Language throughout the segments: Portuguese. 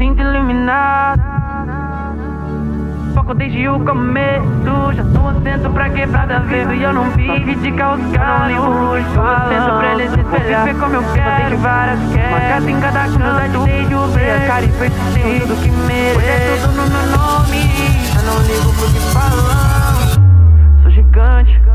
sinto iluminado. Foco desde o começo, já tô centro pra quebrada ver E eu não vive de não ligo Tô centro pra eles espelhar, viver como eu quero. Desde várias queres, uma casa em cada canto Desde o ver, cara e persistir tudo que mereço. Hoje é tudo no meu nome, eu não ligo pro que falam. Sou gigante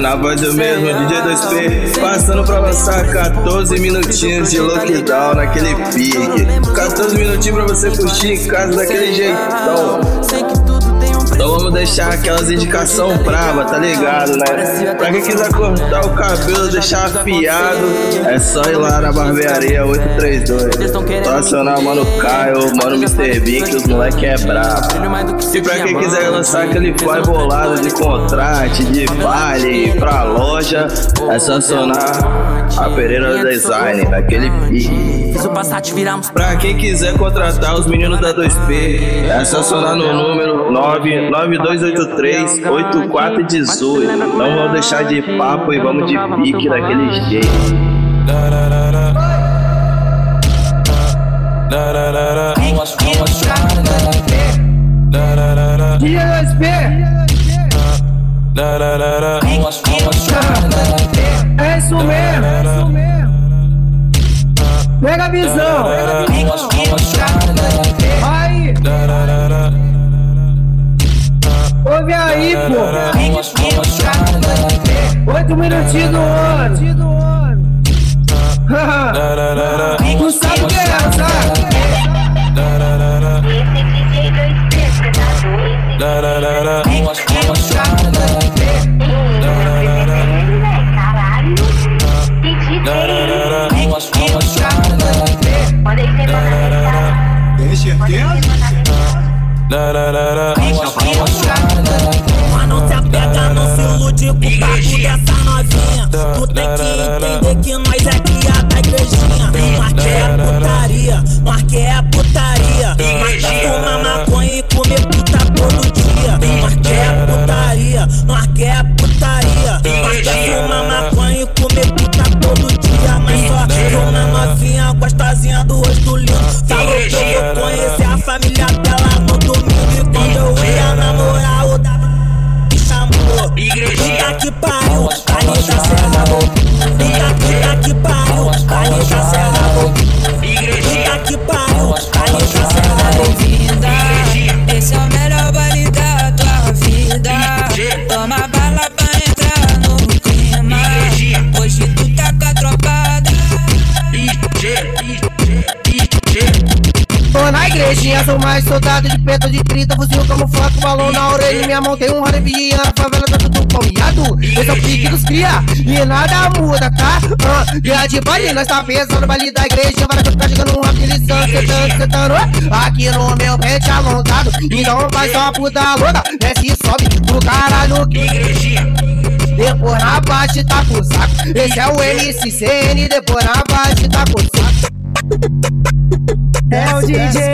na voz do mesmo, DJ 2P Passando pra lançar 14 minutinhos de lockdown naquele pique. 14 minutinhos pra você curtir em casa daquele jeitão então vamos deixar aquelas indicação brava, tá ligado, né? Pra quem quiser cortar o cabelo, deixar afiado, é só ir lá na barbearia 832. Só acionar o Mano Caio, Mano Mr. Bean, que os moleque é brabo. E pra quem quiser lançar aquele pai bolado de contrato, de vale pra loja, é só acionar a Pereira Design, daquele pique. Pra quem quiser contratar os meninos da 2P, é só acionar no número 9 9283 8418. Não vamos deixar de papo e vamos de pique daquele jeito. DSP É isso mesmo Pega a visão Aí Ouve aí, pô. Oito minutinhos do ano. Tu sabe o que é essa? Que nós é cria da igrejinha. Marque é putaria, marque é putaria. Fuma maconha e comer puta todo dia. Marque é putaria, marque é putaria. Fuma maconha e comer puta todo dia. Mas só que uma novinha gostosinha do rosto lindo. Falou que eu vou conhecer a família dela no domingo. E quando eu ia namorar, o da me chamou. Puta que pariu, Anitta Serra. Que pariu, Anitta Serra. Puta que pariu, Serra. Igrejinha, sou mais soldado de preto de 30 Fuzil como foco, balão na orelha Minha mão tem um rarevia Na favela tá tudo palmeado Esse é o pique dos cria E nada muda, tá? Dia de baile, nós tá pensando baile da igreja Vai que tá chegando um rapilizando, sentando, sentando Aqui no meu pente alongado Então vai só puta louca Desce e sobe pro caralho que depois na baixa tá com saco. Esse é o NCCN, depois na baixa tá com saco. É o DJ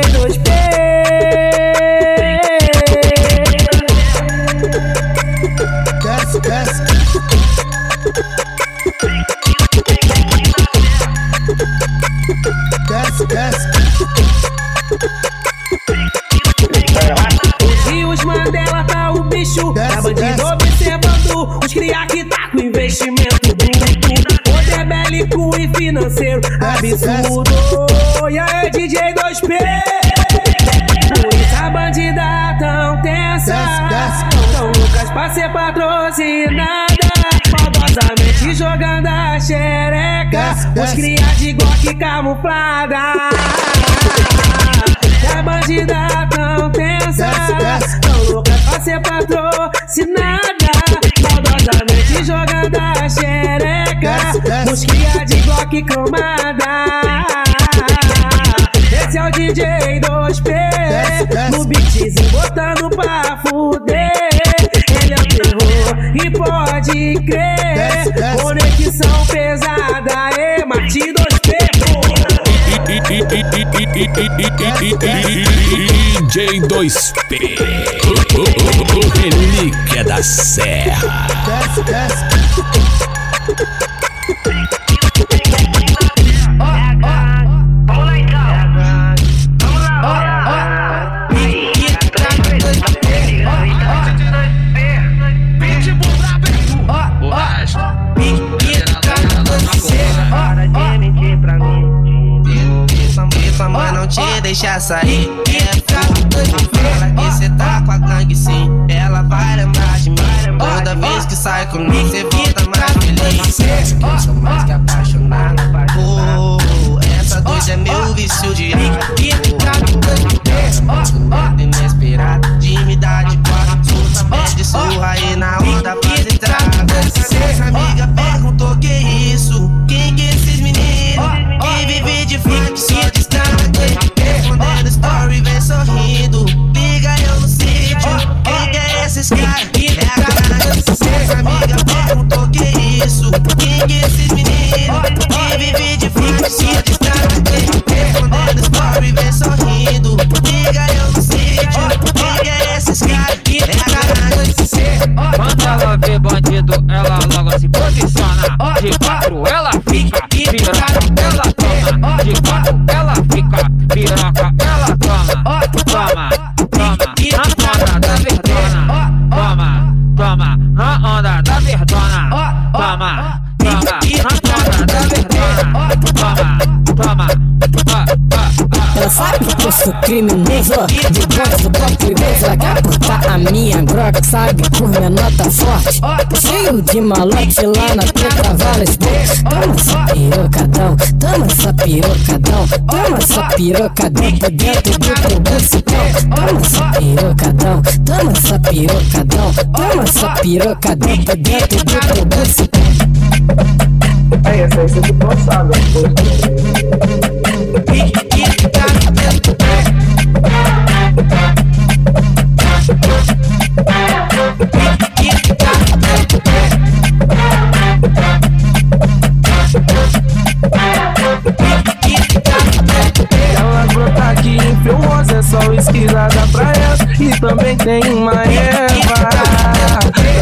cria que tá com investimento bruto. Poder bélico e financeiro absurdo. E aí, DJ 2P? Por isso a bandida tão tensa. Tão loucas pra ser patrocinada. Maldosamente jogando a xereca. Os cria de Glock camuflada. E a bandida tão tensa Tão louca pra ser patrocinada os cria de bloco cromada. Esse é o DJ 2P, no beatzinho botando pra fuder. Ele é o terror e pode crer, conexão pesada, e Mati 2P. DJ 2P, o relíquia da serra. Desce, desce. Te deixa sair. Fala que cê tá com a gangue sim. Ela vai lembrar de mim. Toda vez que sai comigo, cê volta mais feliz. Eu sou mais que apaixonado. Oh, essa doida é meu vício de álcool. Inesperado, intimidade corre. Sou criminoso De box do Ela quer aportar a minha grog Sabe por minha nota forte. Cheio de malote lá na treta várias bocas Toma essa pirocadão Toma essa pirocadão Toma essa pirocadão. Por dentro do teu bucetão Toma essa pirocadão Toma essa pirocadão Toma essa pirocadão. Por dentro do teu bucetão É, essa aí você ficou passada. Influosa, é só esquilada pra ela E também tem uma erva.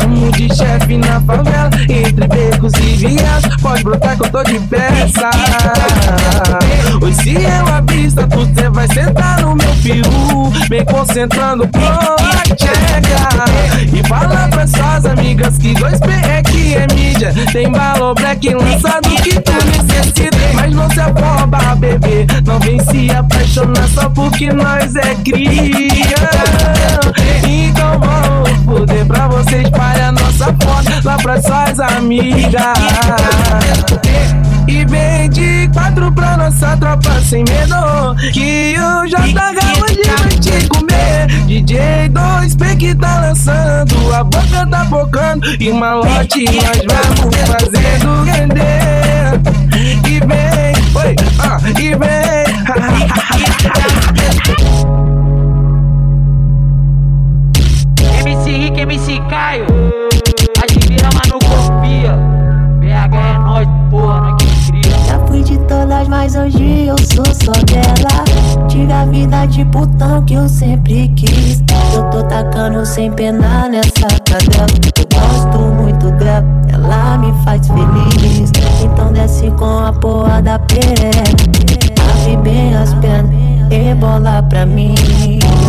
Tamo de chefe na favela Entre becos e viados Pode brotar que eu tô de peça. Hoje se eu avista Tu cê vai sentar no meu peru Bem concentrando com a tcheca E fala pra suas amigas Que 2P é que é mídia. Tem balão black lançado que tu necessita Mas não Não vem se apaixonar só porque nós é cria. Então vamos foder pra você espalhar nossa foto Lá pra suas amigas. E vem de quatro pra nossa tropa sem medo Que o JH hoje vai te comer DJ 2P que tá lançando A boca tá focando E malote nós vamos fazendo render e vem MC Rick, MC Caio. Admira, mas não confia. PH é nós, porra, nós que cria. Já fui de todas, mas hoje eu sou só dela. Tive a vida de putão que eu sempre quis. Eu tô tacando sem pena nessa cadela. Eu gosto muito dela, ela me faz feliz. Então desce com a porra da perereca. Abre bem as pernas, rebola pra mim.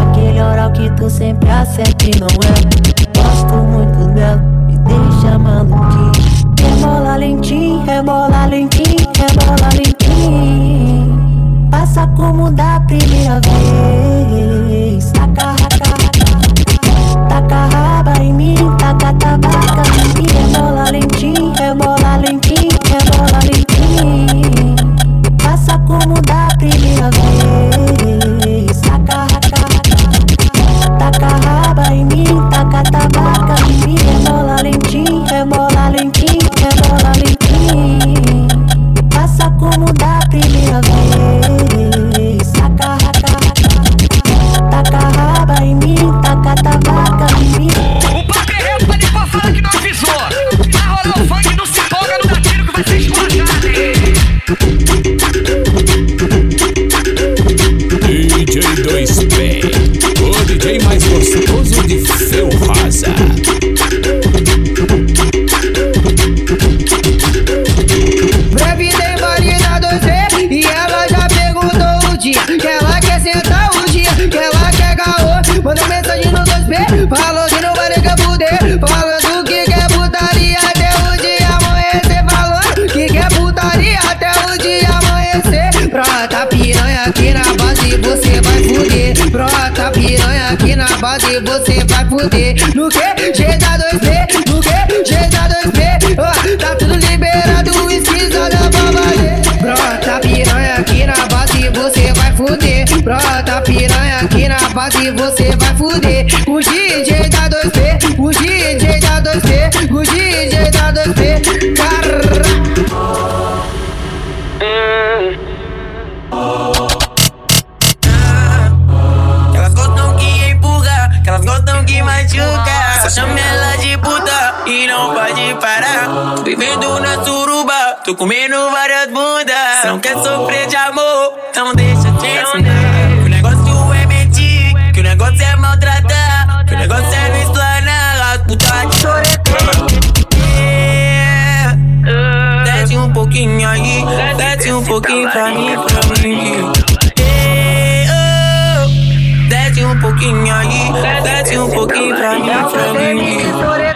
Aquele oral que tu sempre acerta e não é. Gosto muito dela, me deixa maluquinho. Rebola lentinho, rebola lentinho, rebola lentinho. Passa como da primeira vez. Passa como da primeira vez. Saca, raca, raca. Taca raba em mim, taca tabaca em mim. O padre de que não avisou. Tá rolando funk, não se empolga, não dá que vai ser esmagado. DJ 2P, o DJ mais gostoso de seu Rosa. você vai fuder. Brota piranha aqui na base, você vai fuder. No que? GK2B, no que? GK2B, oh, tá tudo liberado, esquisa da babalê. Brota piranha aqui na base, você vai fuder. Brota piranha aqui na base, você vai fuder. O DJ tá doido. Comendo várias bundas. Não quer sofrer de amor, então deixa te ensinar. Que o negócio é mentir, que o negócio é maltratar, que o negócio é não explanar as putas de choreter. Desce um pouquinho aí, desce um pouquinho pra mim, pra mim. Desce um pouquinho aí, desce um pouquinho pra mim, pra mim.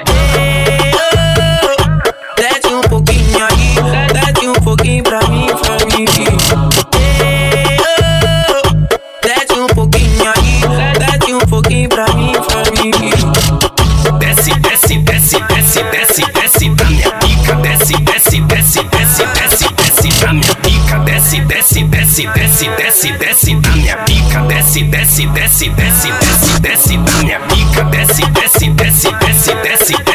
Desce, desce, da minha pica. Desce, desce, desce, desce, desce, desce da minha pica. Desce, desce, desce, desce, desce,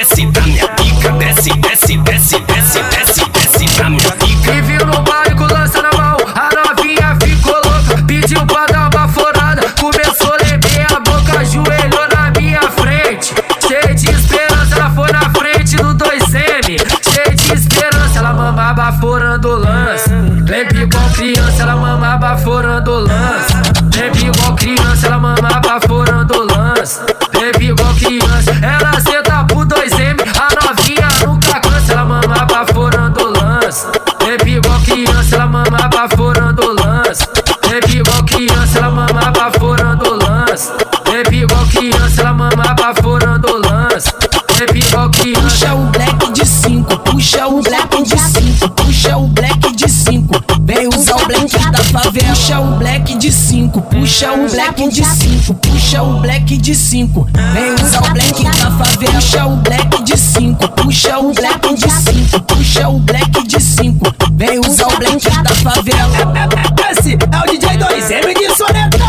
puxa o black de 5, puxa o black de 5. Vem usar o black da favela, puxa o black de 5, puxa o black de 5, puxa o black de 5. Vem usar o black da favela. Esse é o DJ 2M de Soneta.